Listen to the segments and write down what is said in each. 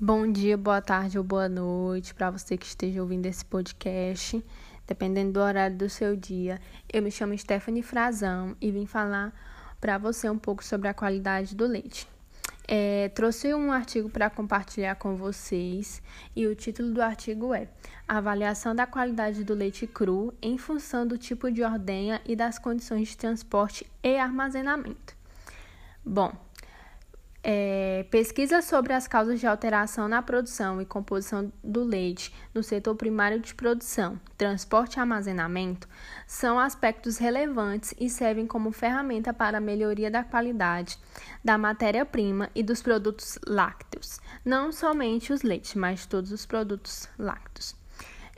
Bom dia, boa tarde ou boa noite para você que esteja ouvindo esse podcast, dependendo do horário do seu dia. Eu me chamo Stephanie Frazão e vim falar para você um pouco sobre a qualidade do leite. É, trouxe um artigo para compartilhar com vocês e o título do artigo é Avaliação da qualidade do leite cru em função do tipo de ordenha e das condições de transporte e armazenamento. Bom, é, pesquisa sobre as causas de alteração na produção e composição do leite no setor primário de produção, transporte e armazenamento são aspectos relevantes e servem como ferramenta para a melhoria da qualidade da matéria-prima e dos produtos lácteos, não somente os leites, mas todos os produtos lácteos.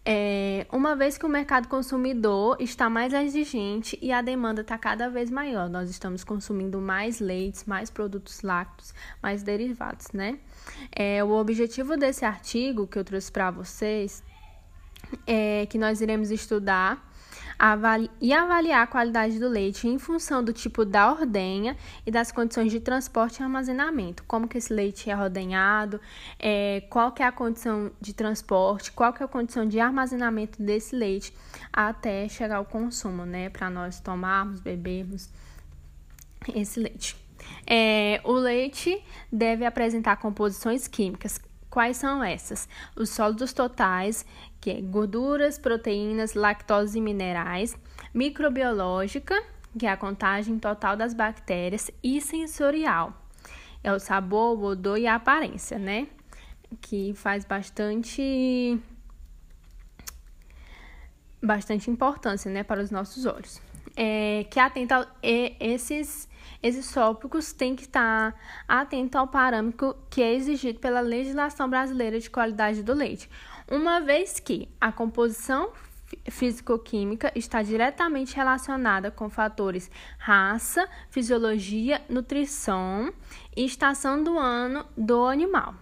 É, uma vez que o mercado consumidor está mais exigente e a demanda está cada vez maior, nós estamos consumindo mais leites, mais produtos lácteos, mais derivados, né? É, o objetivo desse artigo que eu trouxe para vocês é que nós iremos estudar e avaliar a qualidade do leite em função do tipo da ordenha e das condições de transporte e armazenamento. Como que esse leite é ordenhado, é, qual que é a condição de transporte, qual que é a condição de armazenamento desse leite até chegar ao consumo, né? Para nós tomarmos, bebermos esse leite. É, o leite deve apresentar composições químicas Quais são essas? Os sólidos totais, que é gorduras, proteínas, lactose e minerais, microbiológica, que é a contagem total das bactérias, e sensorial, é o sabor, o odor e a aparência, né? Que faz bastante bastante importância, né, para os nossos olhos. É, que atenta esses esses tópicos têm que estar atento ao parâmetro que é exigido pela legislação brasileira de qualidade do leite, uma vez que a composição físico-química está diretamente relacionada com fatores raça, fisiologia, nutrição e estação do ano do animal.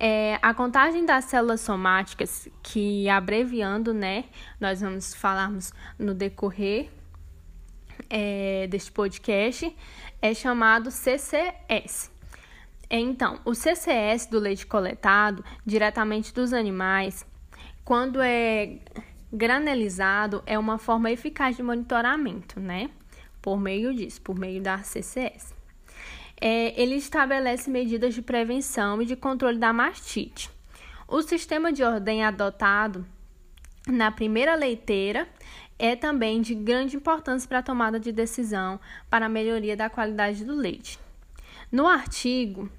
É, a contagem das células somáticas, que abreviando, né, nós vamos falarmos no decorrer é, deste podcast é chamado CCS. Então, o CCS do leite coletado diretamente dos animais, quando é granelizado, é uma forma eficaz de monitoramento, né? Por meio disso, por meio da CCS. É, ele estabelece medidas de prevenção e de controle da mastite. O sistema de ordem adotado na primeira leiteira é também de grande importância para a tomada de decisão para a melhoria da qualidade do leite. No artigo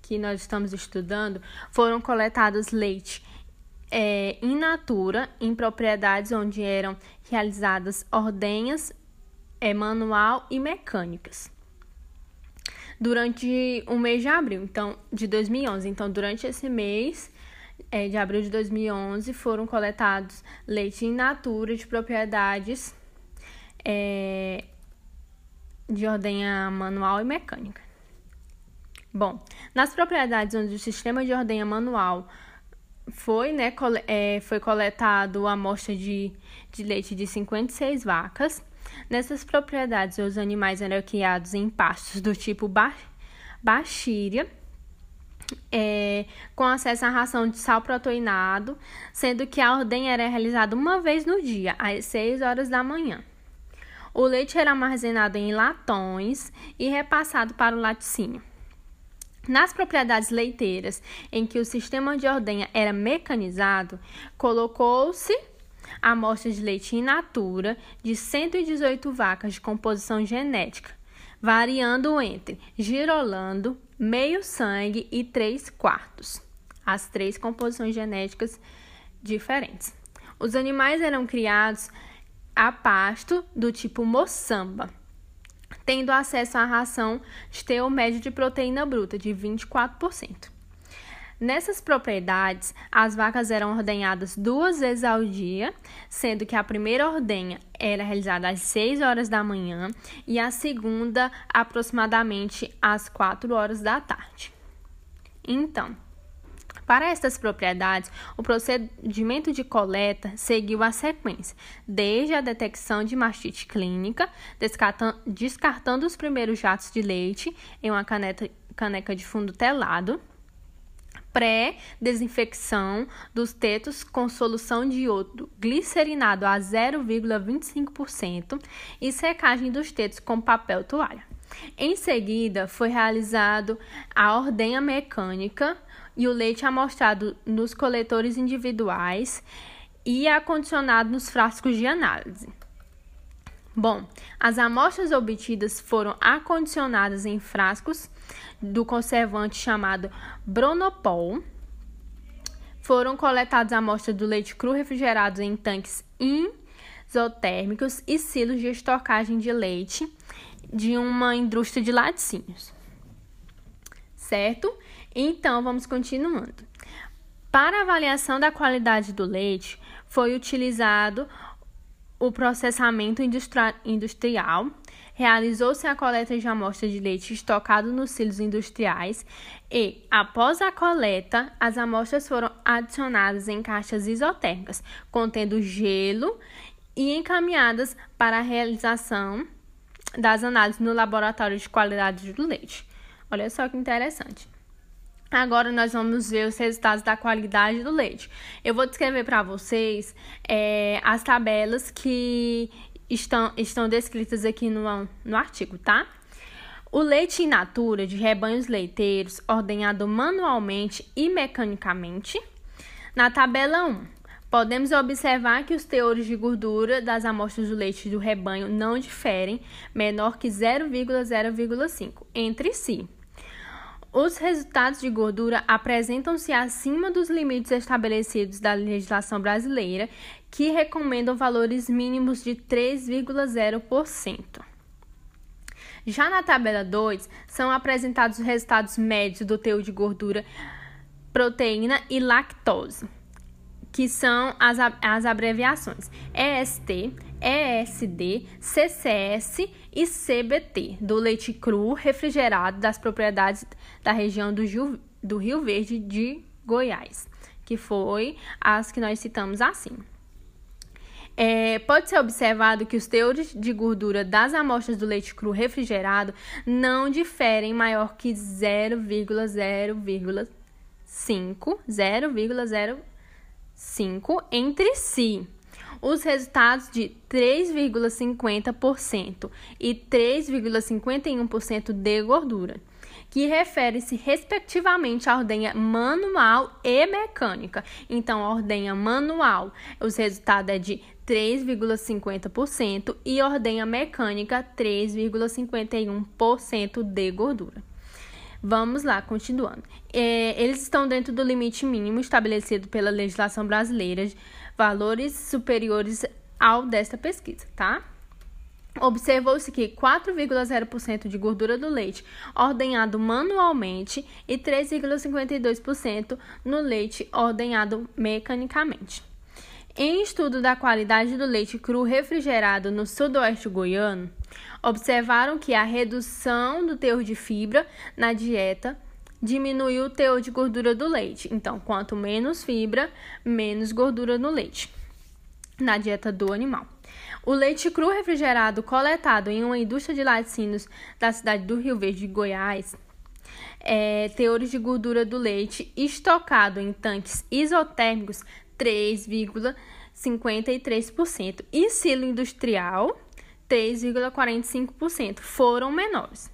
que nós estamos estudando, foram coletados leite é, in natura em propriedades onde eram realizadas ordenhas é, manual e mecânicas durante o mês de abril, então de 2011. Então, durante esse mês, é, de abril de 2011 foram coletados leite in natura de propriedades é, de ordenha manual e mecânica. Bom, nas propriedades onde o sistema de ordenha manual foi, né, cole, é, foi coletado a amostra de, de leite de 56 vacas. Nessas propriedades, os animais eram criados em pastos do tipo ba, Baxíria é, com acesso à ração de sal proteinado, sendo que a ordem era realizada uma vez no dia, às 6 horas da manhã. O leite era armazenado em latões e repassado para o laticínio. Nas propriedades leiteiras em que o sistema de ordenha era mecanizado, colocou-se amostras de leite in natura de 118 vacas de composição genética, variando entre girolando, meio sangue e três quartos, as três composições genéticas diferentes. Os animais eram criados a pasto do tipo moçamba, tendo acesso à ração de teor médio de proteína bruta de 24%. Nessas propriedades, as vacas eram ordenhadas duas vezes ao dia, sendo que a primeira ordenha era realizada às 6 horas da manhã e a segunda aproximadamente às 4 horas da tarde. Então, para estas propriedades, o procedimento de coleta seguiu a sequência, desde a detecção de mastite clínica, descartando os primeiros jatos de leite em uma caneca de fundo telado, pré-desinfecção dos tetos com solução de iodo glicerinado a 0,25% e secagem dos tetos com papel toalha. Em seguida, foi realizado a ordenha mecânica e o leite amostrado nos coletores individuais e acondicionado nos frascos de análise. Bom, as amostras obtidas foram acondicionadas em frascos do conservante chamado Bronopol. Foram coletadas amostras do leite cru refrigerado em tanques isotérmicos e silos de estocagem de leite de uma indústria de laticínios. Certo? Então, vamos continuando. Para avaliação da qualidade do leite, foi utilizado o processamento industrial, realizou-se a coleta de amostras de leite estocado nos silos industriais e, após a coleta, as amostras foram adicionadas em caixas isotérmicas, contendo gelo e encaminhadas para a realização das análises no laboratório de qualidade do leite. Olha só que interessante. Agora nós vamos ver os resultados da qualidade do leite. Eu vou descrever para vocês é, as tabelas que estão, estão descritas aqui no, no artigo, tá? O leite in natura de rebanhos leiteiros, ordenhado manualmente e mecanicamente. Na tabela 1, podemos observar que os teores de gordura das amostras do leite do rebanho não diferem menor que 0,0,5 entre si. Os resultados de gordura apresentam-se acima dos limites estabelecidos da legislação brasileira, que recomendam valores mínimos de 3,0%. Já na tabela 2, são apresentados os resultados médios do teor de gordura, proteína e lactose que são as, as abreviações EST, ESD, CCS e CBT, do leite cru refrigerado das propriedades da região do, Gil, do Rio Verde de Goiás, que foi as que nós citamos assim. É, pode ser observado que os teores de gordura das amostras do leite cru refrigerado não diferem maior que 0,0,5, 0,0 5 entre si. Os resultados de 3,50% e 3,51% de gordura, que refere-se respectivamente à ordenha manual e mecânica. Então, a ordenha manual, os resultados é de 3,50% e a ordenha mecânica 3,51% de gordura. Vamos lá, continuando. É, eles estão dentro do limite mínimo estabelecido pela legislação brasileira, valores superiores ao desta pesquisa, tá? Observou-se que 4,0% de gordura do leite ordenhado manualmente e 3,52% no leite ordenhado mecanicamente. Em estudo da qualidade do leite cru refrigerado no sudoeste goiano, observaram que a redução do teor de fibra na dieta diminuiu o teor de gordura do leite. Então, quanto menos fibra, menos gordura no leite na dieta do animal. O leite cru refrigerado coletado em uma indústria de laticínios da cidade do Rio Verde, Goiás, é, teores de gordura do leite estocado em tanques isotérmicos 3,53% e silo industrial 3,45% foram menores.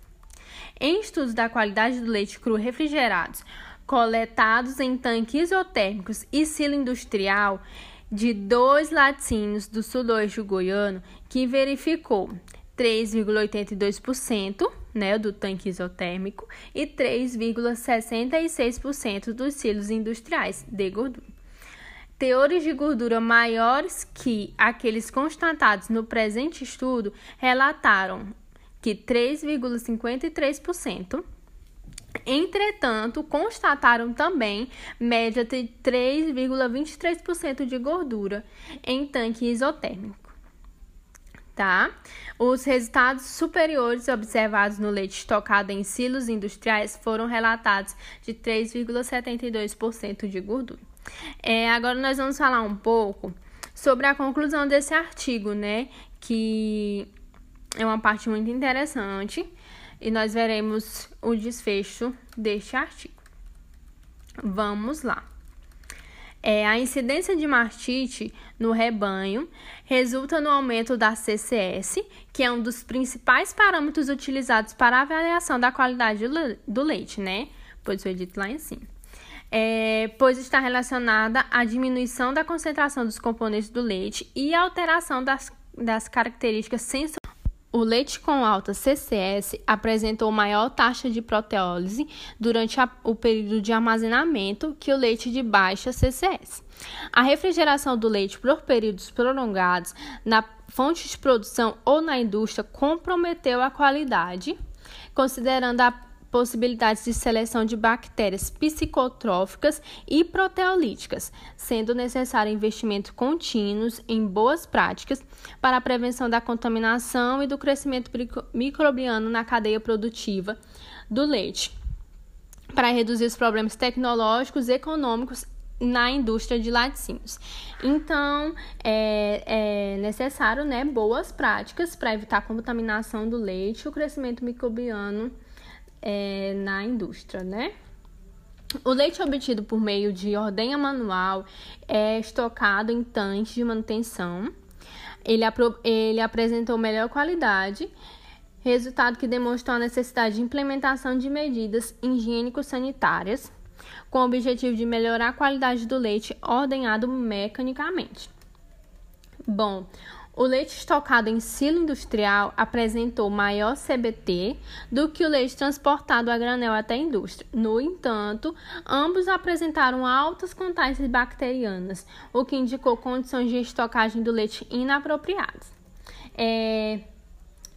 Em estudos da qualidade do leite cru refrigerados coletados em tanques isotérmicos e silo industrial de dois laticínios do sudoeste goiano, que verificou 3,82% né, do tanque isotérmico e 3,66% dos silos industriais de gordura. Teores de gordura maiores que aqueles constatados no presente estudo relataram que 3,53%. Entretanto, constataram também média de 3,23% de gordura em tanque isotérmico. Tá? Os resultados superiores observados no leite estocado em silos industriais foram relatados de 3,72% de gordura. É, agora nós vamos falar um pouco sobre a conclusão desse artigo, né? Que é uma parte muito interessante e nós veremos o desfecho deste artigo. Vamos lá. É, a incidência de mastite no rebanho resulta no aumento da CCS, que é um dos principais parâmetros utilizados para a avaliação da qualidade do leite, né? Pois foi dito lá em cima. É, pois está relacionada à diminuição da concentração dos componentes do leite e alteração das, das características sensoriais o leite com alta CCS apresentou maior taxa de proteólise durante a, o período de armazenamento que o leite de baixa CCS. A refrigeração do leite por períodos prolongados na fonte de produção ou na indústria comprometeu a qualidade, considerando a possibilidades de seleção de bactérias psicotróficas e proteolíticas, sendo necessário investimento contínuos em boas práticas para a prevenção da contaminação e do crescimento microbiano na cadeia produtiva do leite, para reduzir os problemas tecnológicos e econômicos na indústria de laticínios. Então, é, é necessário né, boas práticas para evitar a contaminação do leite e o crescimento microbiano é, na indústria, né? O leite obtido por meio de ordenha manual é estocado em tanques de manutenção. Ele, ele apresentou melhor qualidade, resultado que demonstrou a necessidade de implementação de medidas higiênico-sanitárias com o objetivo de melhorar a qualidade do leite ordenhado mecanicamente. Bom, o leite estocado em silo industrial apresentou maior CBT do que o leite transportado a granel até a indústria. No entanto, ambos apresentaram altas contagens bacterianas, o que indicou condições de estocagem do leite inapropriadas. É,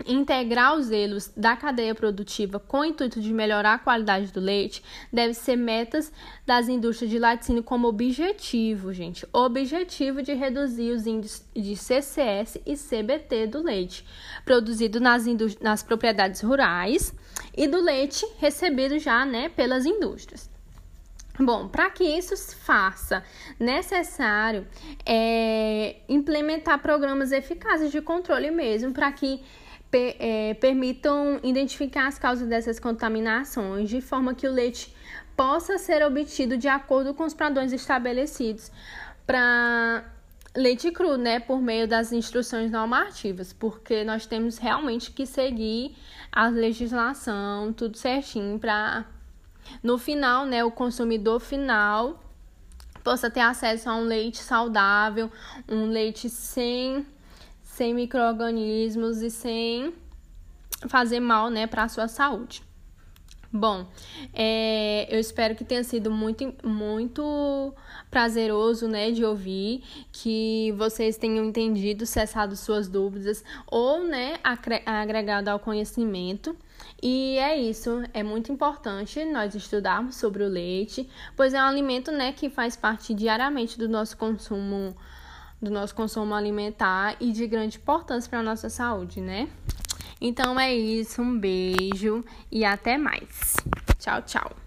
Integrar os elos da cadeia produtiva com o intuito de melhorar a qualidade do leite deve ser metas das indústrias de laticínio como objetivo, gente. Objetivo de reduzir os índices de CCS e CBT do leite produzido nas, nas propriedades rurais e do leite recebido já né, pelas indústrias. Bom, para que isso se faça, necessário é, implementar programas eficazes de controle mesmo para que per, é, permitam identificar as causas dessas contaminações, de forma que o leite possa ser obtido de acordo com os padrões estabelecidos para leite cru, né, por meio das instruções normativas, porque nós temos realmente que seguir a legislação, tudo certinho para no final, né, o consumidor final possa ter acesso a um leite saudável, um leite sem sem micro-organismos e sem fazer mal né, para a sua saúde. Bom, é, eu espero que tenha sido muito, muito prazeroso, né, de ouvir, que vocês tenham entendido, cessado suas dúvidas ou, né, agregado ao conhecimento. E é isso, é muito importante nós estudarmos sobre o leite, pois é um alimento, né, que faz parte diariamente do nosso consumo do nosso consumo alimentar e de grande importância para a nossa saúde, né? Então é isso, um beijo e até mais. Tchau, tchau.